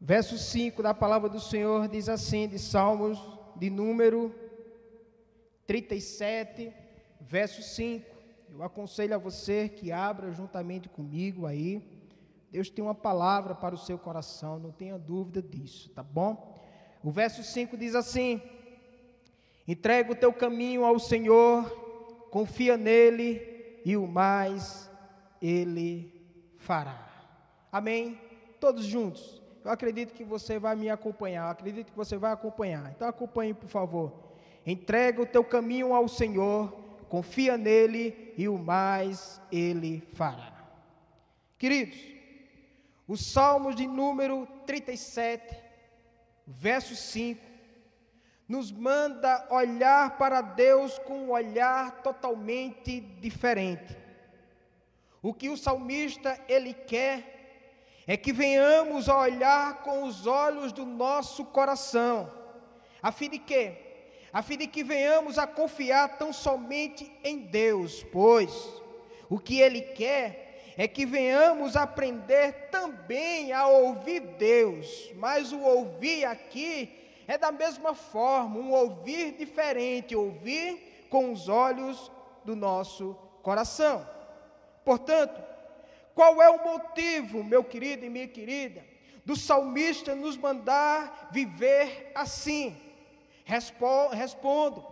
Verso 5 da palavra do Senhor diz assim, de Salmos, de número 37, verso 5. Eu aconselho a você que abra juntamente comigo aí. Deus tem uma palavra para o seu coração, não tenha dúvida disso, tá bom? O verso 5 diz assim: Entrega o teu caminho ao Senhor, confia nele e o mais ele fará. Amém? Todos juntos. Eu acredito que você vai me acompanhar. Eu acredito que você vai acompanhar. Então acompanhe, por favor. Entrega o teu caminho ao Senhor, confia nele e o mais ele fará. Queridos, o Salmos de número 37, verso 5, nos manda olhar para Deus com um olhar totalmente diferente. O que o salmista ele quer é que venhamos a olhar com os olhos do nosso coração, a fim de que, a fim de que venhamos a confiar tão somente em Deus, pois o que Ele quer é que venhamos aprender também a ouvir Deus, mas o ouvir aqui é da mesma forma, um ouvir diferente, ouvir com os olhos do nosso coração. Portanto, qual é o motivo, meu querido e minha querida, do salmista nos mandar viver assim? Respondo,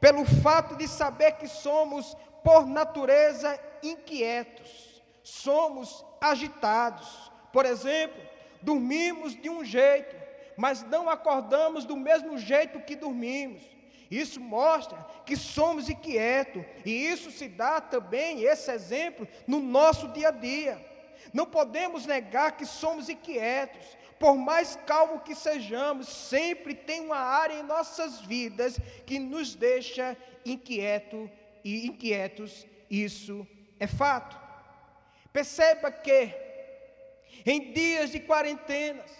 pelo fato de saber que somos, por natureza, inquietos, somos agitados. Por exemplo, dormimos de um jeito, mas não acordamos do mesmo jeito que dormimos. Isso mostra que somos inquietos, e isso se dá também, esse exemplo, no nosso dia a dia. Não podemos negar que somos inquietos, por mais calmo que sejamos, sempre tem uma área em nossas vidas que nos deixa inquieto e inquietos, isso é fato. Perceba que em dias de quarentenas,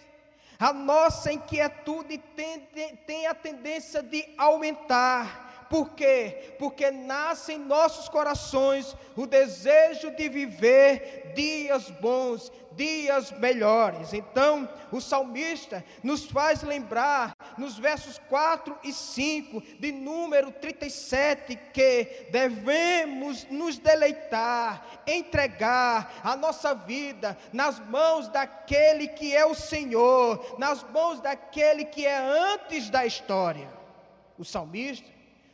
a nossa inquietude tem, a tendência de aumentar. Por quê? Porque nasce em nossos corações o desejo de viver dias bons, dias melhores. Então, o salmista nos faz lembrar, nos versos 4 e 5, de número 37, que devemos nos deleitar, entregar a nossa vida nas mãos daquele que é o Senhor, nas mãos daquele que é antes da história. O salmista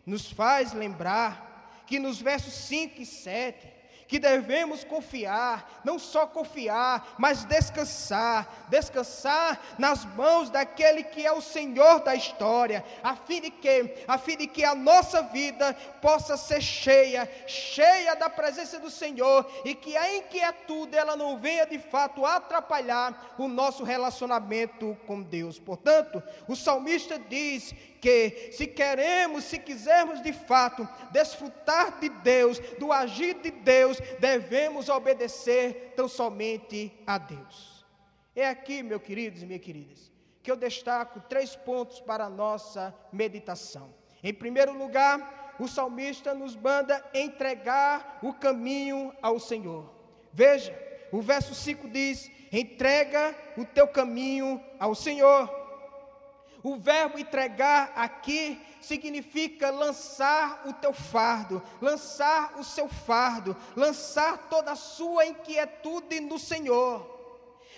nos faz lembrar que nos versos 5 e 7, que devemos confiar, não só confiar, mas descansar, descansar nas mãos daquele que é o Senhor da história, a fim de que, a fim de que a nossa vida possa ser cheia, cheia da presença do Senhor e que a inquietude ela não venha de fato atrapalhar o nosso relacionamento com Deus. Portanto, o salmista diz que se queremos, se quisermos de fato desfrutar de Deus, do agir de Deus, devemos obedecer tão somente a Deus. É aqui, meus queridos e minhas queridas, que eu destaco três pontos para a nossa meditação. Em primeiro lugar, o salmista nos manda entregar o caminho ao Senhor. Veja, o verso 5 diz: entrega o teu caminho ao Senhor. O verbo entregar aqui significa lançar o teu fardo, lançar o seu fardo, lançar toda a sua inquietude no Senhor.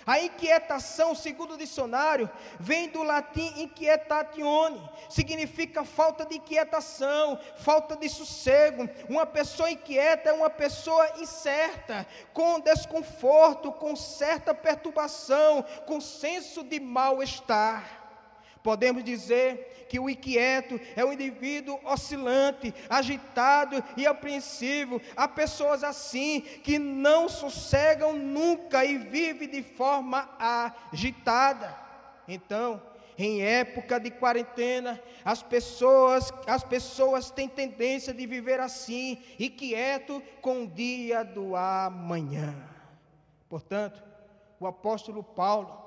A inquietação, segundo o dicionário, vem do latim inquietatione, significa falta de inquietação, falta de sossego. Uma pessoa inquieta é uma pessoa incerta, com desconforto, com certa perturbação, com senso de mal-estar. Podemos dizer que o inquieto é um indivíduo oscilante, agitado e apreensivo. Há pessoas assim que não sossegam nunca e vivem de forma agitada. Então, em época de quarentena, as pessoas, as pessoas têm tendência de viver assim, inquieto com o dia do amanhã. Portanto, o apóstolo Paulo,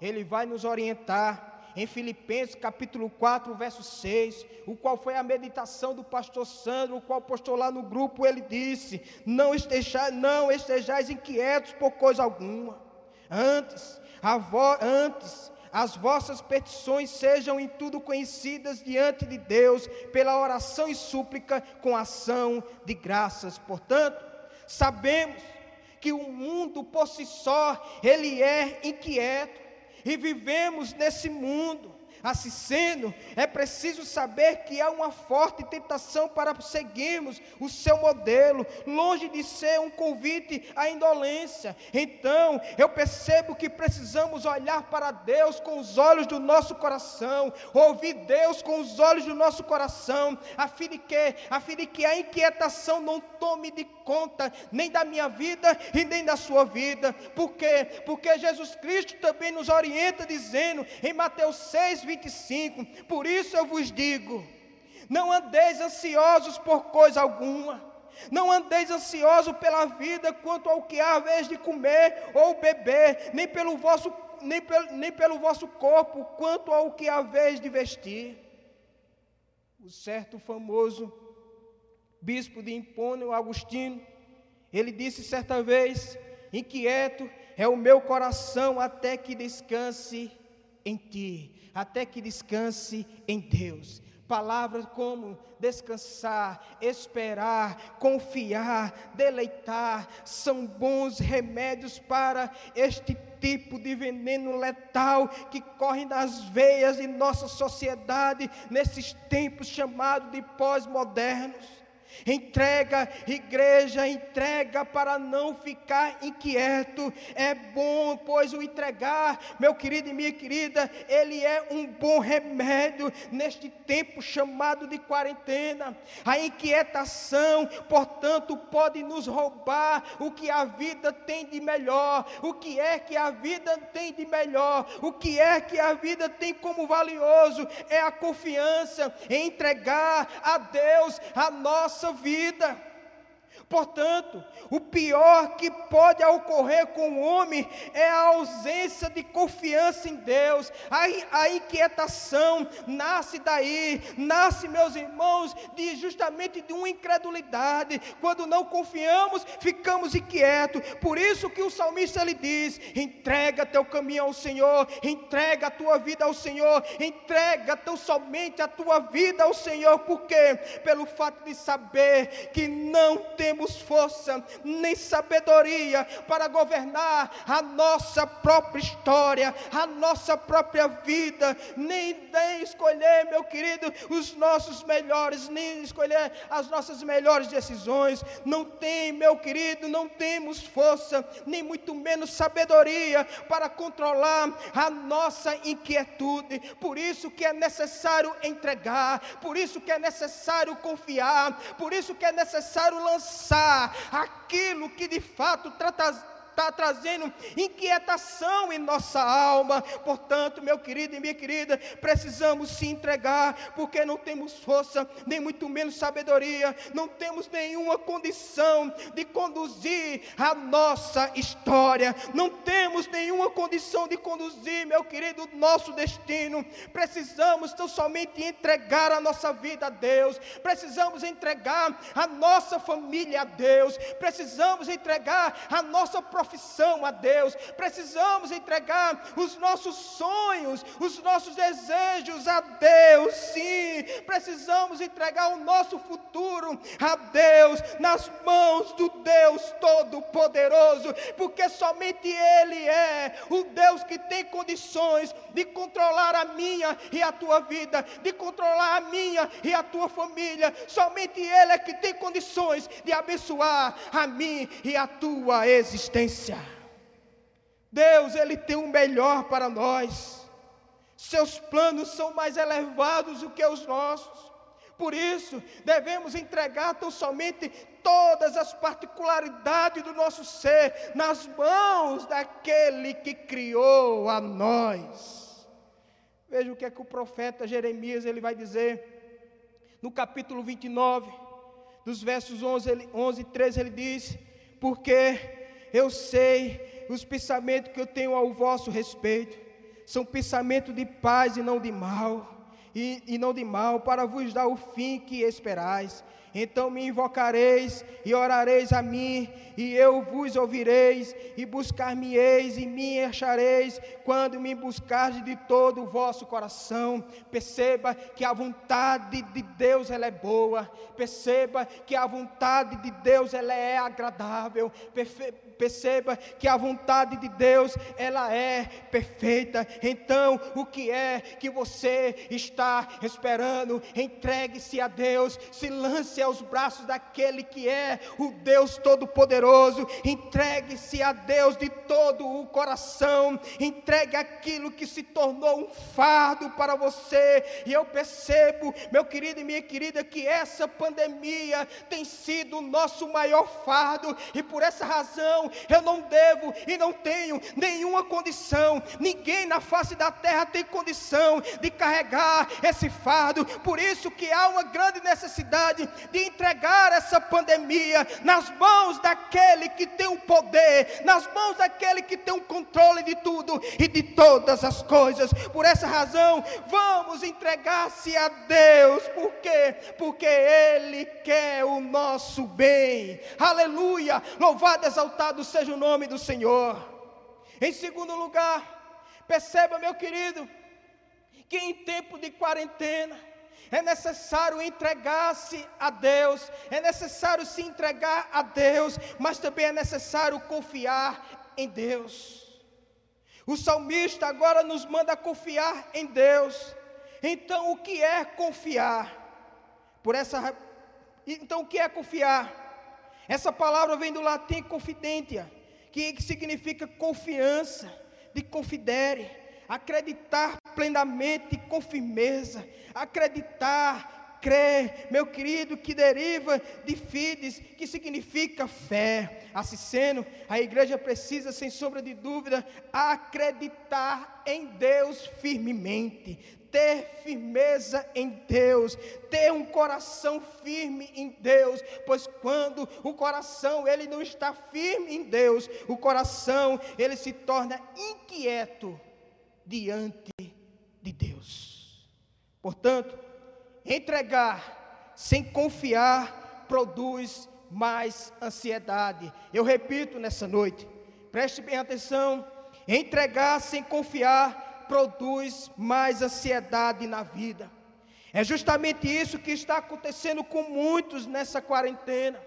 ele vai nos orientar em Filipenses capítulo 4, verso 6, o qual foi a meditação do pastor Sandro, o qual postou lá no grupo, ele disse: Não estejais, não estejais inquietos por coisa alguma, antes, vo, antes as vossas petições sejam em tudo conhecidas diante de Deus, pela oração e súplica com ação de graças. Portanto, sabemos que o mundo por si só, ele é inquieto, e vivemos nesse mundo Assim sendo, é preciso saber que há uma forte tentação para seguirmos o seu modelo, longe de ser um convite à indolência. Então, eu percebo que precisamos olhar para Deus com os olhos do nosso coração, ouvir Deus com os olhos do nosso coração, a fim de que, a fim de que a inquietação não tome de conta nem da minha vida e nem da sua vida. Por quê? Porque Jesus Cristo também nos orienta dizendo em Mateus 6, 25: Por isso eu vos digo, não andeis ansiosos por coisa alguma. Não andeis ansiosos pela vida quanto ao que há vez de comer ou beber, nem pelo vosso, nem pelo, nem pelo vosso corpo quanto ao que há vez de vestir. O certo famoso bispo de Impônio, Agostinho, ele disse certa vez: Inquieto é o meu coração até que descanse em ti, até que descanse em Deus. Palavras como descansar, esperar, confiar, deleitar, são bons remédios para este tipo de veneno letal que corre nas veias de nossa sociedade nesses tempos chamados de pós-modernos. Entrega, igreja, entrega para não ficar inquieto. É bom, pois o entregar, meu querido e minha querida, ele é um bom remédio neste tempo chamado de quarentena. A inquietação, portanto, pode nos roubar o que a vida tem de melhor. O que é que a vida tem de melhor? O que é que a vida tem como valioso? É a confiança em entregar a Deus a nossa vida. Portanto, o pior que pode ocorrer com o homem é a ausência de confiança em Deus, a, inquietação nasce daí, nasce, meus irmãos, de justamente de uma incredulidade. Quando não confiamos, ficamos inquietos. Por isso que o salmista ele diz: entrega teu caminho ao Senhor, entrega a tua vida ao Senhor, entrega tão somente a tua vida ao Senhor, porque pelo fato de saber que não temos temos força nem sabedoria para governar a nossa própria história, a nossa própria vida, nem, nem escolher, meu querido, os nossos melhores, nem escolher as nossas melhores decisões. Não tem, meu querido, não temos força, nem muito menos sabedoria para controlar a nossa inquietude. Por isso que é necessário entregar, por isso que é necessário confiar, por isso que é necessário lançar aquilo que de fato trata está trazendo inquietação em nossa alma. Portanto, meu querido e minha querida, precisamos se entregar, porque não temos força, nem muito menos sabedoria, não temos nenhuma condição de conduzir a nossa história, não temos nenhuma condição de conduzir, meu querido, o nosso destino. Precisamos tão somente entregar a nossa vida a Deus, precisamos entregar a nossa família a Deus, precisamos entregar a nossa profissão profissão a Deus, precisamos entregar os nossos sonhos, os nossos desejos a Deus, sim, precisamos entregar o nosso futuro a Deus, nas mãos do Deus Todo-Poderoso, porque somente Ele é o Deus que tem condições de controlar a minha e a tua vida, de controlar a minha e a tua família, somente Ele é que tem condições de abençoar a mim e a tua existência. Deus, Ele tem o melhor para nós. Seus planos são mais elevados do que os nossos. Por isso, devemos entregar tão somente todas as particularidades do nosso ser nas mãos daquele que criou a nós. Veja o que é que o profeta Jeremias ele vai dizer no capítulo 29, dos versos 11, ele, 11 e 13, ele diz: Porque eu sei os pensamentos que eu tenho ao vosso respeito, são pensamentos de paz e não de mal, e, e não de mal, para vos dar o fim que esperais. Então me invocareis e orareis a mim, e eu vos ouvireis, e buscar-me-eis e me achareis, quando me buscardes de todo o vosso coração. Perceba que a vontade de Deus ela é boa, perceba que a vontade de Deus ela é agradável, perceba que a vontade de Deus ela é perfeita. Então, o que é que você está esperando? Entregue-se a Deus, se lance aos braços daquele que é o Deus todo-poderoso. Entregue-se a Deus de todo o coração. Entregue aquilo que se tornou um fardo para você. E eu percebo, meu querido e minha querida, que essa pandemia tem sido o nosso maior fardo e por essa razão eu não devo e não tenho nenhuma condição, ninguém na face da terra tem condição de carregar esse fardo, por isso que há uma grande necessidade de entregar essa pandemia nas mãos daquele que tem o poder, nas mãos daquele que tem o controle de tudo e de todas as coisas. Por essa razão, vamos entregar-se a Deus, por quê? Porque Ele quer o nosso bem. Aleluia! Louvado, exaltado seja o nome do Senhor. Em segundo lugar, perceba, meu querido, que em tempo de quarentena, é necessário entregar-se a Deus, é necessário se entregar a Deus, mas também é necessário confiar em Deus. O salmista agora nos manda confiar em Deus. Então, o que é confiar? Por essa então o que é confiar? Essa palavra vem do latim confidentia, que significa confiança, de confidere, acreditar plenamente com firmeza, acreditar, crer, meu querido, que deriva de fides, que significa fé. Assim sendo, a igreja precisa, sem sombra de dúvida, acreditar em Deus firmemente, ter firmeza em Deus, ter um coração firme em Deus, pois quando o coração ele não está firme em Deus, o coração ele se torna inquieto diante de Deus. Portanto, entregar sem confiar produz mais ansiedade. Eu repito nessa noite, preste bem atenção: entregar sem confiar produz mais ansiedade na vida. É justamente isso que está acontecendo com muitos nessa quarentena.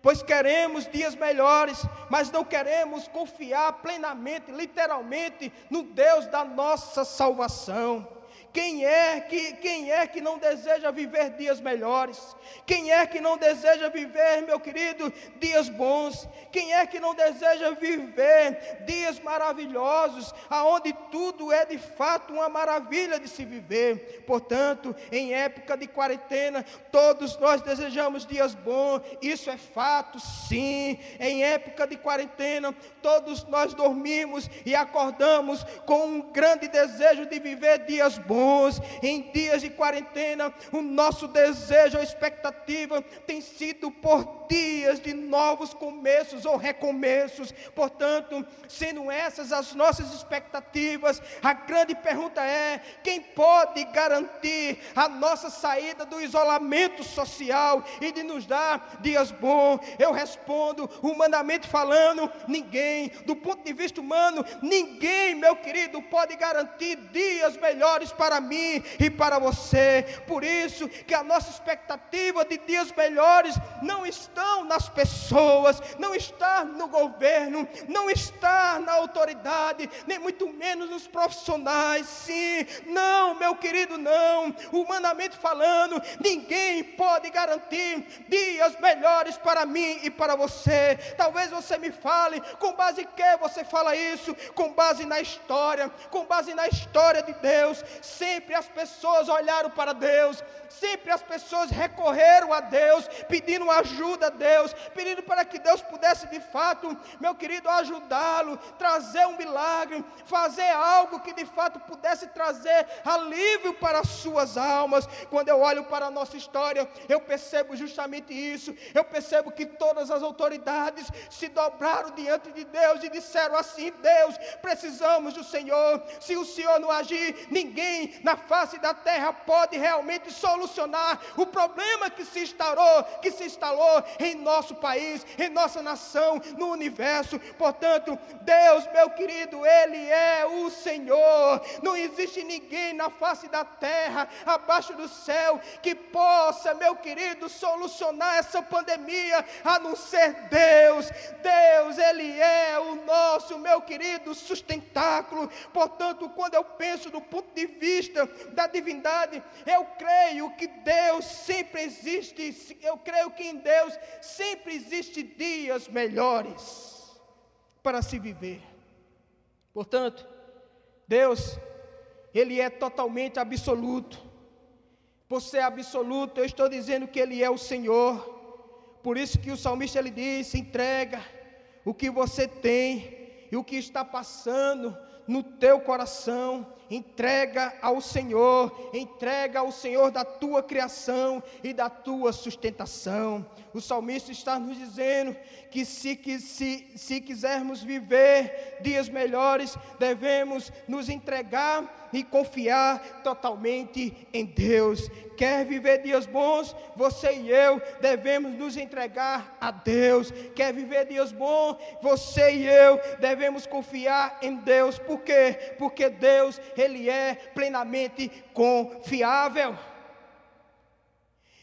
Pois queremos dias melhores, mas não queremos confiar plenamente, literalmente, no Deus da nossa salvação. Quem é que quem é que não deseja viver dias melhores? Quem é que não deseja viver, meu querido, dias bons? Quem é que não deseja viver dias maravilhosos, aonde tudo é de fato uma maravilha de se viver? Portanto, em época de quarentena, todos nós desejamos dias bons. Isso é fato, sim. Em época de quarentena, todos nós dormimos e acordamos com um grande desejo de viver dias bons bons. Em dias de quarentena, o nosso desejo, a expectativa tem sido por dias de novos começos ou recomeços. Portanto, sendo essas as nossas expectativas, a grande pergunta é: quem pode garantir a nossa saída do isolamento social e de nos dar dias bons? Eu respondo, humanamente falando, ninguém, do ponto de vista humano, ninguém, meu querido, pode garantir dias melhores para para mim e para você. Por isso que a nossa expectativa de dias melhores não estão nas pessoas, não está no governo, não está na autoridade, nem muito menos nos profissionais. Sim, não, meu querido, não. Humanamente falando, ninguém pode garantir dias melhores para mim e para você. Talvez você me fale com base em que você fala isso? Com base na história, com base na história de Deus. Sempre as pessoas olharam para Deus, sempre as pessoas recorreram a Deus, pedindo ajuda a Deus, pedindo para que Deus pudesse de fato, meu querido, ajudá-lo, trazer um milagre, fazer algo que de fato pudesse trazer alívio para as suas almas. Quando eu olho para a nossa história, eu percebo justamente isso. Eu percebo que todas as autoridades se dobraram diante de Deus e disseram assim: Deus, precisamos do Senhor. Se o Senhor não agir, ninguém na face da terra pode realmente solucionar o problema que se instalou, que se instalou em nosso país, em nossa nação, no universo. Portanto, Deus, meu querido, Ele é o Senhor. Não existe ninguém na face da terra, abaixo do céu, que possa, meu querido, solucionar essa pandemia, a não ser Deus. Deus, Ele é o nosso, meu querido, sustentáculo. Portanto, quando eu penso do ponto de vista da divindade, eu creio que Deus sempre existe, eu creio que em Deus sempre existe dias melhores para se viver. Portanto, Deus, Ele é totalmente absoluto. Por ser absoluto, eu estou dizendo que Ele é o Senhor. Por isso que o salmista ele diz: entrega o que você tem e o que está passando no teu coração, entrega ao Senhor, entrega ao Senhor da tua criação e da tua sustentação. O salmista está nos dizendo que se, se, se quisermos viver dias melhores, devemos nos entregar e confiar totalmente em Deus. Quer viver dias bons? Você e eu devemos nos entregar a Deus. Quer viver dias bons? Você e eu devemos confiar em Deus. Por quê? Porque Deus, Ele é plenamente confiável.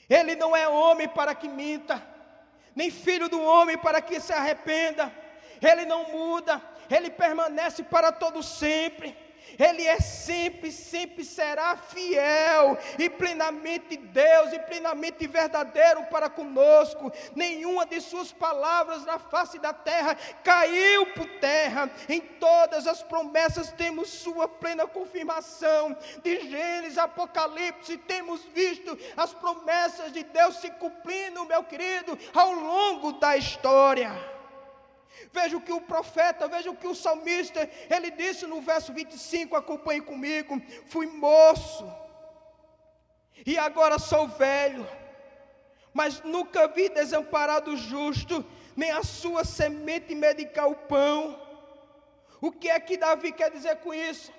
Ele não é homem para que minta, nem filho do homem para que se arrependa. Ele não muda, ele permanece para todo sempre. Ele é sempre, sempre será fiel e plenamente Deus e plenamente verdadeiro para conosco. Nenhuma de Suas palavras na face da terra caiu por terra. Em todas as promessas temos Sua plena confirmação. De Gênesis, Apocalipse, temos visto as promessas de Deus se cumprindo, meu querido, ao longo da história. Veja o que o profeta, veja o que o salmista, ele disse no verso 25, acompanhe comigo: fui moço, e agora sou velho, mas nunca vi desamparado justo, nem a sua semente medicar o pão. O que é que Davi quer dizer com isso?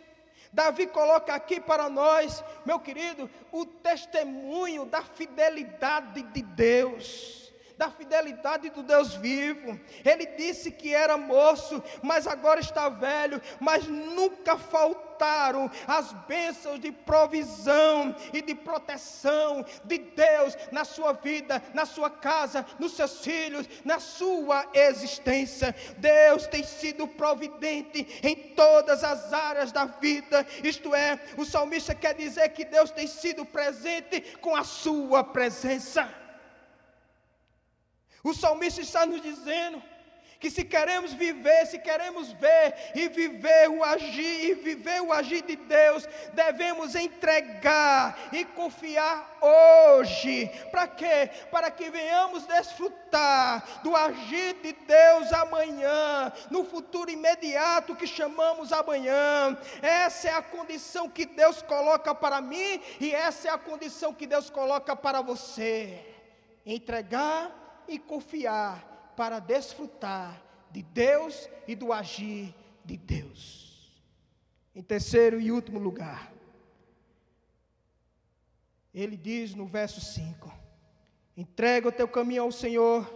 Davi coloca aqui para nós, meu querido, o testemunho da fidelidade de Deus da fidelidade do Deus vivo. Ele disse que era moço, mas agora está velho, mas nunca faltaram as bênçãos de provisão e de proteção de Deus na sua vida, na sua casa, nos seus filhos, na sua existência. Deus tem sido providente em todas as áreas da vida. Isto é, o salmista quer dizer que Deus tem sido presente com a sua presença. O salmista está nos dizendo que se queremos viver, se queremos ver e viver o agir e viver o agir de Deus, devemos entregar e confiar hoje. Para quê? Para que venhamos desfrutar do agir de Deus amanhã, no futuro imediato que chamamos amanhã. Essa é a condição que Deus coloca para mim e essa é a condição que Deus coloca para você. Entregar e confiar para desfrutar de Deus e do agir de Deus. Em terceiro e último lugar, ele diz no verso 5: entrega o teu caminho ao Senhor,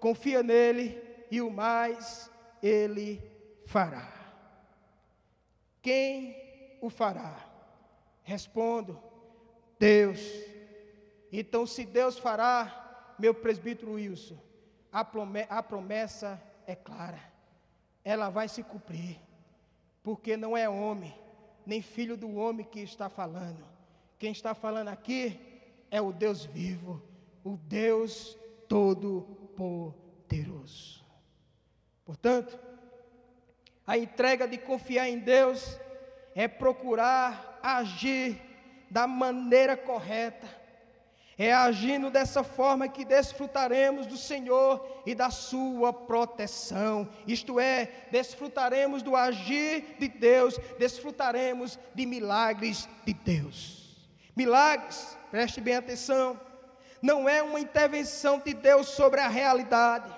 confia nele e o mais ele fará. Quem o fará? Respondo: Deus. Então, se Deus fará, meu presbítero Wilson, a promessa é clara, ela vai se cumprir, porque não é homem, nem filho do homem que está falando, quem está falando aqui é o Deus vivo, o Deus Todo-Poderoso. Portanto, a entrega de confiar em Deus é procurar agir da maneira correta é agindo dessa forma que desfrutaremos do Senhor e da Sua proteção. Isto é, desfrutaremos do agir de Deus, desfrutaremos de milagres de Deus. Milagres, preste bem atenção, não é uma intervenção de Deus sobre a realidade.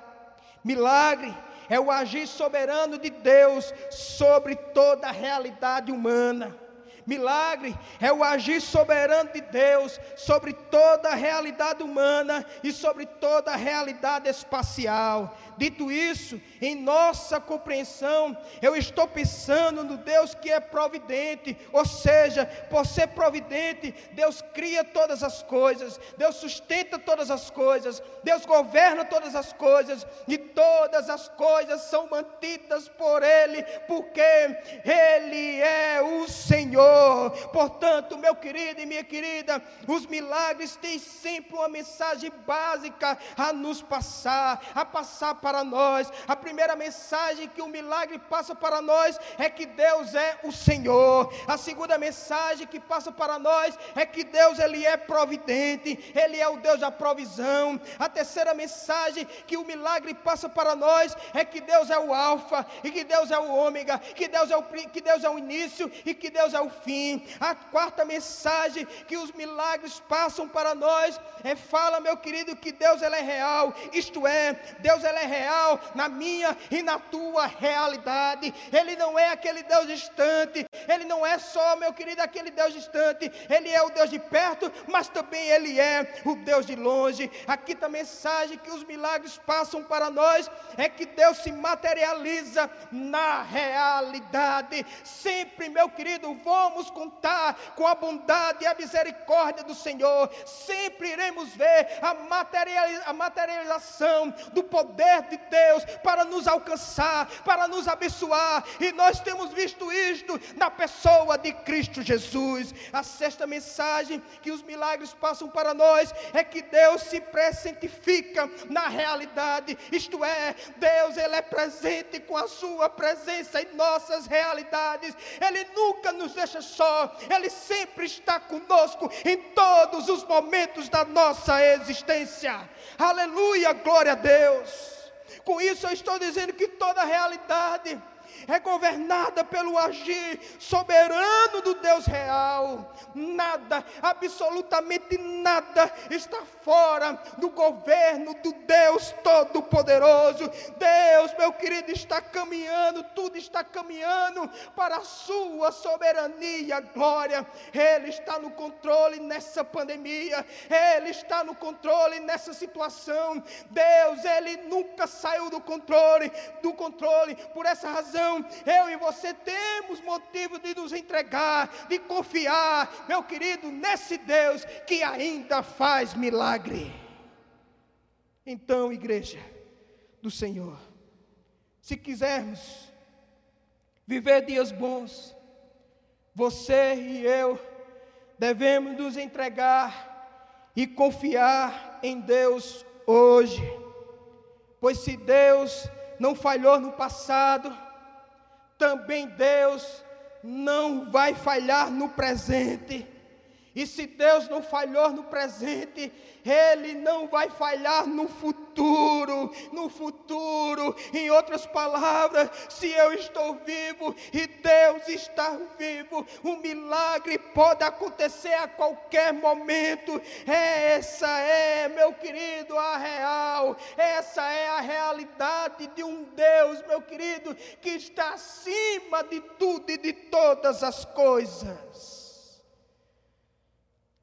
Milagre é o agir soberano de Deus sobre toda a realidade humana. Milagre é o agir soberano de Deus sobre toda a realidade humana e sobre toda a realidade espacial. Dito isso, em nossa compreensão, eu estou pensando no Deus que é providente, ou seja, por ser providente, Deus cria todas as coisas, Deus sustenta todas as coisas, Deus governa todas as coisas, e todas as coisas são mantidas por Ele, porque Ele é o Senhor. Portanto, meu querido e minha querida, os milagres têm sempre uma mensagem básica a nos passar, a passar para nós. A primeira mensagem que o milagre passa para nós é que Deus é o Senhor. A segunda mensagem que passa para nós é que Deus ele é providente, ele é o Deus da provisão. A terceira mensagem que o milagre passa para nós é que Deus é o alfa e que Deus é o ômega, que Deus é o que Deus é o início e que Deus é o fim. A quarta mensagem que os milagres passam para nós é fala, meu querido, que Deus é real. Isto é, Deus é real na minha e na tua realidade. Ele não é aquele Deus distante. Ele não é só, meu querido, aquele Deus distante. Ele é o Deus de perto, mas também ele é o Deus de longe. A mensagem que os milagres passam para nós é que Deus se materializa na realidade. Sempre, meu querido, vamos contar com a bondade e a misericórdia do Senhor. Sempre iremos ver a, materialização do poder de Deus para nos alcançar, para nos abençoar. E nós temos visto isto na pessoa de Cristo Jesus. A sexta mensagem que os milagres passam para nós é que Deus se presentifica na realidade. Isto é, Deus ele é presente com a sua presença em nossas realidades. Ele nunca nos deixa só. Ele sempre está conosco em todos os momentos da nossa existência. Aleluia, glória a Deus. Com isso eu estou dizendo que toda realidade é governada pelo agir soberano do Deus real. Nada, absolutamente nada, está fora do governo do Deus Todo-Poderoso. Deus, meu querido, está caminhando, tudo está caminhando para a sua soberania, glória. Ele está no controle nessa pandemia, Ele está no controle nessa situação. Deus, Ele nunca saiu do controle, do controle. Por essa razão, eu e você temos motivo de nos entregar, de confiar, meu querido, nesse Deus que ainda faz milagre. Então, igreja do Senhor, se quisermos viver dias bons, você e eu devemos nos entregar e confiar em Deus hoje. Pois se Deus não falhou no passado, também Deus não vai falhar no presente. E se Deus não falhou no presente, Ele não vai falhar no futuro. No futuro, em outras palavras, se eu estou vivo e Deus está vivo, um milagre pode acontecer a qualquer momento. Essa é, meu querido, a real. Essa é a de um Deus, meu querido, que está acima de tudo e de todas as coisas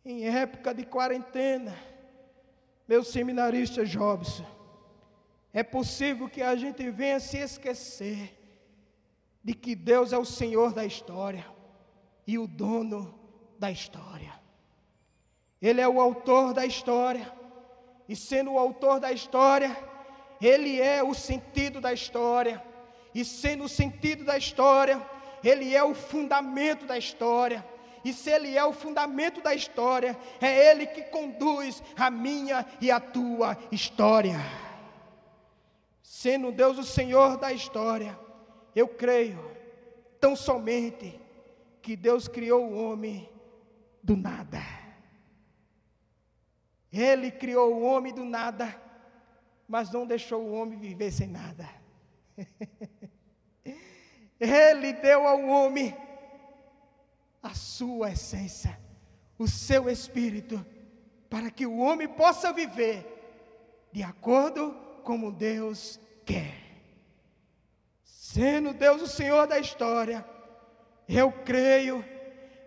em época de quarentena, meu seminarista Jobson, é possível que a gente venha se esquecer de que Deus é o Senhor da história e o dono da história. Ele é o autor da história, e sendo o autor da história, ele é o sentido da história, e sendo o sentido da história, ele é o fundamento da história e se Ele é o fundamento da história, é Ele que conduz a minha e a tua história. Sendo Deus o Senhor da história, eu creio tão somente que Deus criou o homem do nada. Ele criou o homem do nada, mas não deixou o homem viver sem nada. Ele deu ao homem a sua essência, o seu espírito, para que o homem possa viver de acordo como Deus quer. Sendo Deus o Senhor da história, eu creio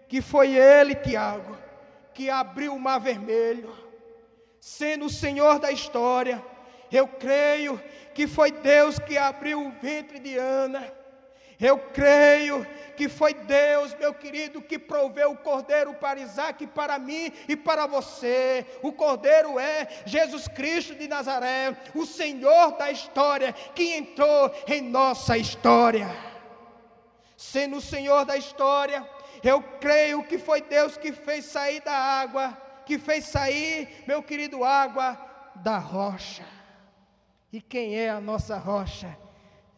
que foi Ele, Tiago, que abriu o mar vermelho, sendo o Senhor da história. Eu creio que foi Deus que abriu o ventre de Ana. Eu creio que foi Deus, meu querido, que proveu o cordeiro para Isaac, para mim e para você. O cordeiro é Jesus Cristo de Nazaré, o Senhor da história, que entrou em nossa história. Sendo o Senhor da história, eu creio que foi Deus que fez sair da água, que fez sair, meu querido, água da rocha. E quem é a nossa rocha?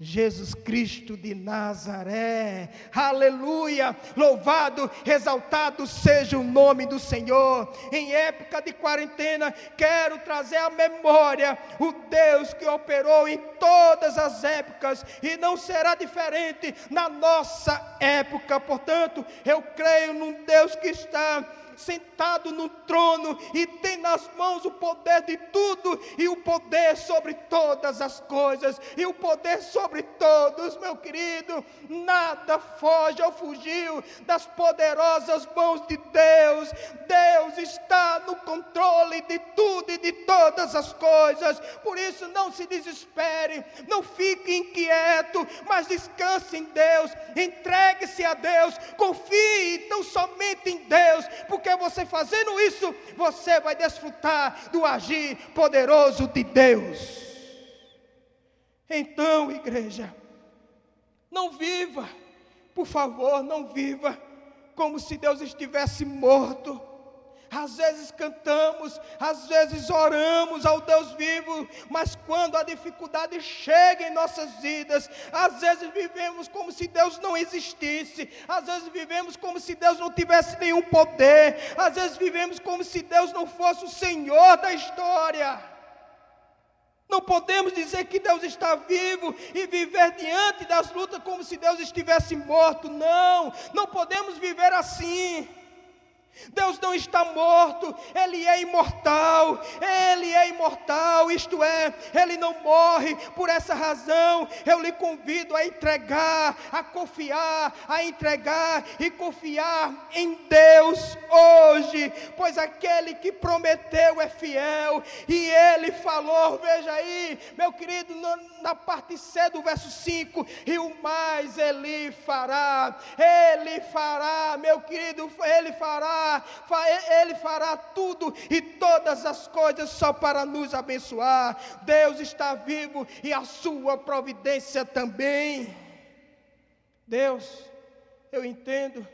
Jesus Cristo de Nazaré, aleluia, louvado, exaltado seja o nome do Senhor. Em época de quarentena, quero trazer à memória o Deus que operou em todas as épocas e não será diferente na nossa época. Portanto, eu creio num Deus que está sentado no trono e tem nas mãos o poder de tudo e o poder sobre todas as coisas e o poder sobre todos, meu querido. Nada foge ou fugiu das poderosas mãos de Deus. Deus está no controle de tudo e de todas as coisas. Por isso não se desespere, não fique inquieto, mas descanse em Deus, entregue-se a Deus, confie tão somente em Deus, porque porque você fazendo isso, você vai desfrutar do agir poderoso de Deus. Então, igreja, não viva, por favor, não viva como se Deus estivesse morto às vezes cantamos, às vezes oramos ao Deus vivo, mas quando a dificuldade chega em nossas vidas, às vezes vivemos como se Deus não existisse, às vezes vivemos como se Deus não tivesse nenhum poder, às vezes vivemos como se Deus não fosse o Senhor da história. Não podemos dizer que Deus está vivo e viver diante das lutas como se Deus estivesse morto. Não, não podemos viver assim. Deus não está morto, Ele é imortal, Ele é imortal, isto é, Ele não morre, por essa razão. Eu lhe convido a entregar, a confiar, a entregar e confiar em Deus hoje, pois aquele que prometeu é fiel e Ele falou, veja aí, meu querido, na parte C do verso 5, e o mais Ele fará, Ele fará, meu querido, Ele fará ele fará tudo e todas as coisas só para nos abençoar. Deus está vivo e a sua providência também. Deus, eu entendo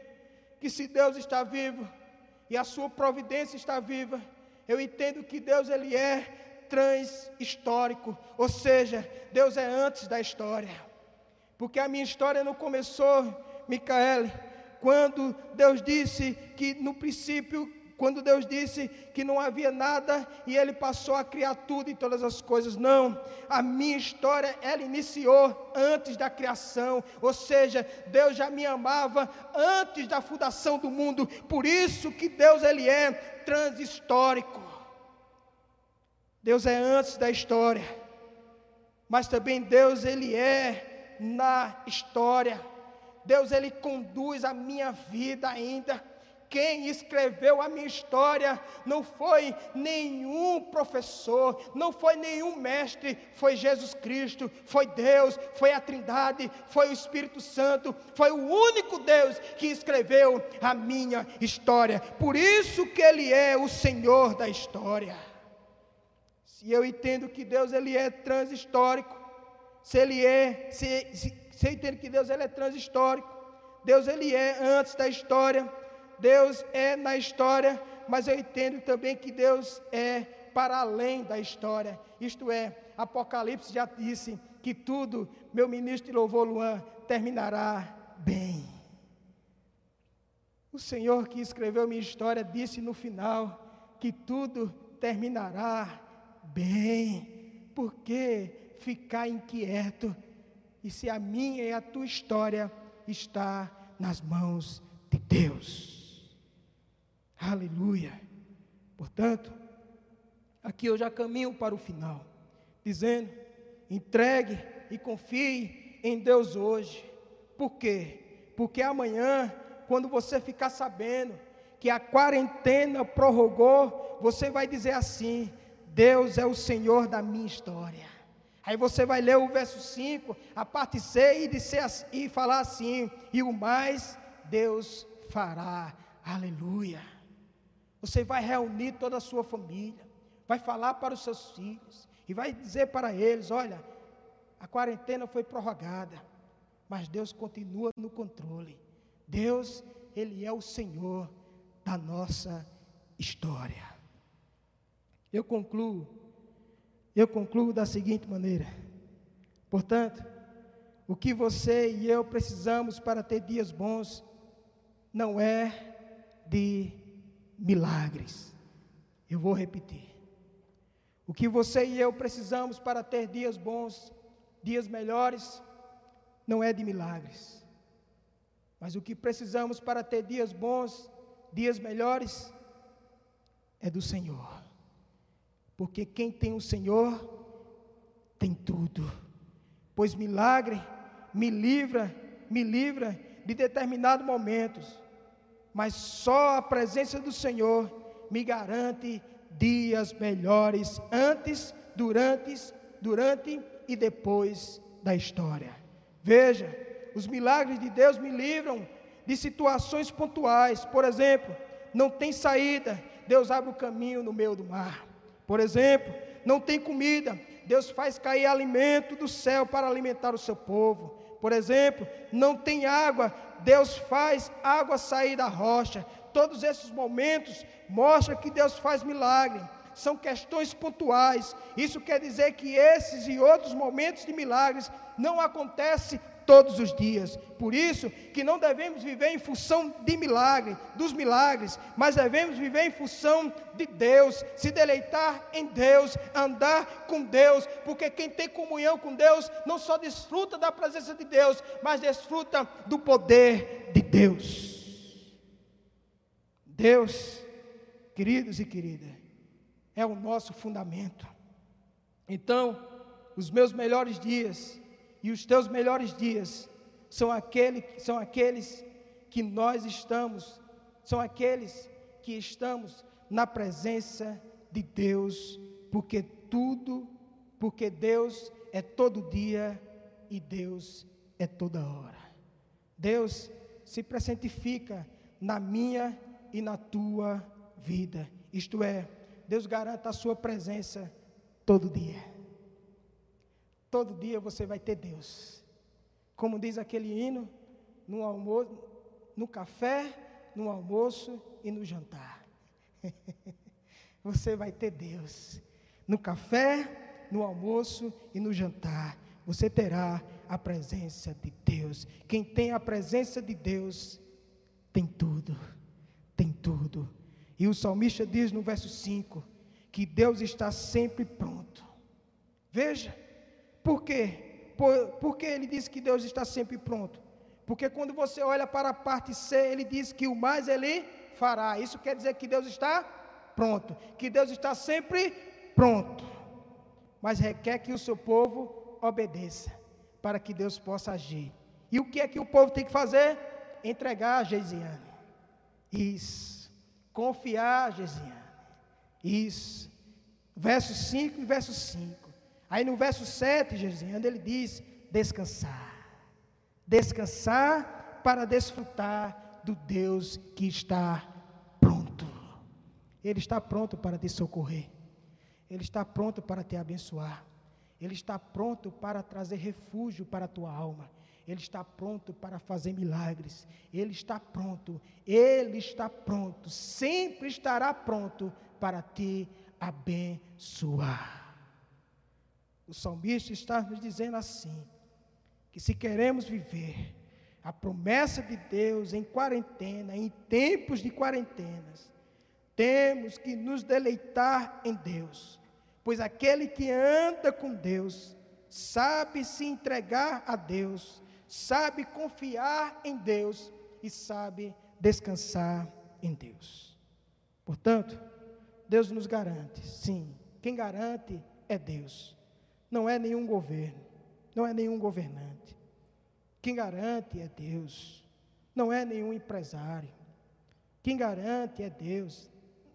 que se Deus está vivo e a sua providência está viva, eu entendo que Deus ele é transhistórico, ou seja, Deus é antes da história. Porque a minha história não começou, Micaele, quando Deus disse que no princípio, quando Deus disse que não havia nada e Ele passou a criar tudo e todas as coisas. Não, a minha história, ela iniciou antes da criação, ou seja, Deus já me amava antes da fundação do mundo, por isso que Deus, Ele é transhistórico. Deus é antes da história, mas também Deus, Ele é na história. Deus ele conduz a minha vida ainda. Quem escreveu a minha história não foi nenhum professor, não foi nenhum mestre, foi Jesus Cristo, foi Deus, foi a Trindade, foi o Espírito Santo, foi o único Deus que escreveu a minha história. Por isso que ele é o Senhor da história. Se eu entendo que Deus ele é transhistórico, se ele é, se, se, você entende que Deus ele é transhistórico. Deus ele é antes da história. Deus é na história, mas eu entendo também que Deus é para além da história. Isto é, Apocalipse já disse que tudo, meu ministro de Luan, terminará bem. O Senhor que escreveu minha história disse no final que tudo terminará bem. Por que ficar inquieto? e se a minha e a tua história está nas mãos de Deus. Aleluia. Portanto, aqui eu já caminho para o final, dizendo: entregue e confie em Deus hoje. Por quê? Porque amanhã quando você ficar sabendo que a quarentena prorrogou, você vai dizer assim: Deus é o Senhor da minha história. Aí você vai ler o verso 5, a parte C, e, dizer, e falar assim: e o mais Deus fará. Aleluia. Você vai reunir toda a sua família, vai falar para os seus filhos, e vai dizer para eles: olha, a quarentena foi prorrogada, mas Deus continua no controle. Deus, Ele é o Senhor da nossa história. Eu concluo, eu concluo da seguinte maneira. Portanto, o que você e eu precisamos para ter dias bons não é de milagres. Eu vou repetir. O que você e eu precisamos para ter dias bons, dias melhores, não é de milagres. Mas o que precisamos para ter dias bons, dias melhores, é do Senhor. Porque quem tem o Senhor, tem tudo. Pois milagre me livra, me livra de determinados momentos. Mas só a presença do Senhor me garante dias melhores antes, durante, durante e depois da história. Veja, os milagres de Deus me livram de situações pontuais. Por exemplo, não tem saída, Deus abre o caminho no meio do mar. Por exemplo, não tem comida, Deus faz cair alimento do céu para alimentar o seu povo. Por exemplo, não tem água, Deus faz água sair da rocha. Todos esses momentos mostram que Deus faz milagre. São questões pontuais. Isso quer dizer que esses e outros momentos de milagres não acontecem todos os dias. Por isso que não devemos viver em função de milagre, dos milagres, mas devemos viver em função de Deus, se deleitar em Deus, andar com Deus, porque quem tem comunhão com Deus não só desfruta da presença de Deus, mas desfruta do poder de Deus. Deus, queridos e queridas, é o nosso fundamento. Então, os meus melhores dias e os teus melhores dias são, aquele, são aqueles que nós estamos, são aqueles que estamos na presença de Deus, porque tudo, porque Deus é todo dia e Deus é toda hora. Deus se presentifica na minha e na tua vida. Isto é, Deus garanta a sua presença todo dia. Todo dia você vai ter Deus. Como diz aquele hino, no almoço, no café, no almoço e no jantar. você vai ter Deus. No café, no almoço e no jantar. Você terá a presença de Deus. Quem tem a presença de Deus tem tudo. Tem tudo. E o salmista diz no verso 5 que Deus está sempre pronto. Veja, por quê? Por, porque ele diz que Deus está sempre pronto? Porque quando você olha para a parte C, ele diz que o mais ele fará. Isso quer dizer que Deus está pronto, que Deus está sempre pronto. Mas requer que o seu povo obedeça, para que Deus possa agir. E o que é que o povo tem que fazer? Entregar a Geisiane. Isso. Confiar a Geisiane. Isso. Verso 5 e verso 5. Aí no verso 7, Gesiando, ele diz: descansar. Descansar para desfrutar do Deus que está pronto. Ele está pronto para te socorrer. Ele está pronto para te abençoar. Ele está pronto para trazer refúgio para a tua alma. Ele está pronto para fazer milagres. Ele está pronto. Ele está pronto. Sempre estará pronto para te abençoar. O salmista está nos dizendo assim: que se queremos viver a promessa de Deus em quarentena, em tempos de quarentenas, temos que nos deleitar em Deus, pois aquele que anda com Deus sabe se entregar a Deus, sabe confiar em Deus e sabe descansar em Deus. Portanto, Deus nos garante, sim, quem garante é Deus não é nenhum governo, não é nenhum governante. Quem garante é Deus. não é nenhum empresário. Quem garante é Deus.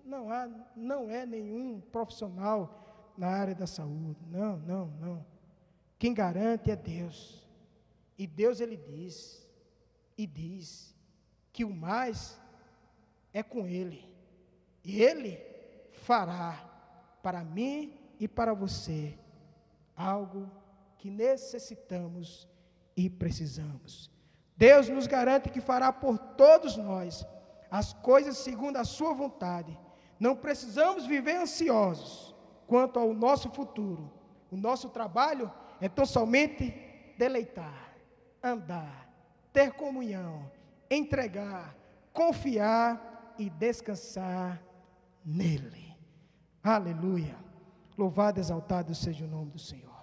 Não, há, não é nenhum profissional na área da saúde. Não, não, não. Quem garante é Deus. E Deus ele diz, e diz, que o mais é com Ele. E Ele fará para mim e para você algo que necessitamos e precisamos. Deus nos garante que fará por todos nós as coisas segundo a Sua vontade. Não precisamos viver ansiosos quanto ao nosso futuro. O nosso trabalho é tão somente deleitar, andar, ter comunhão, entregar, confiar e descansar nele. Aleluia. Louvado exaltado seja o nome do Senhor.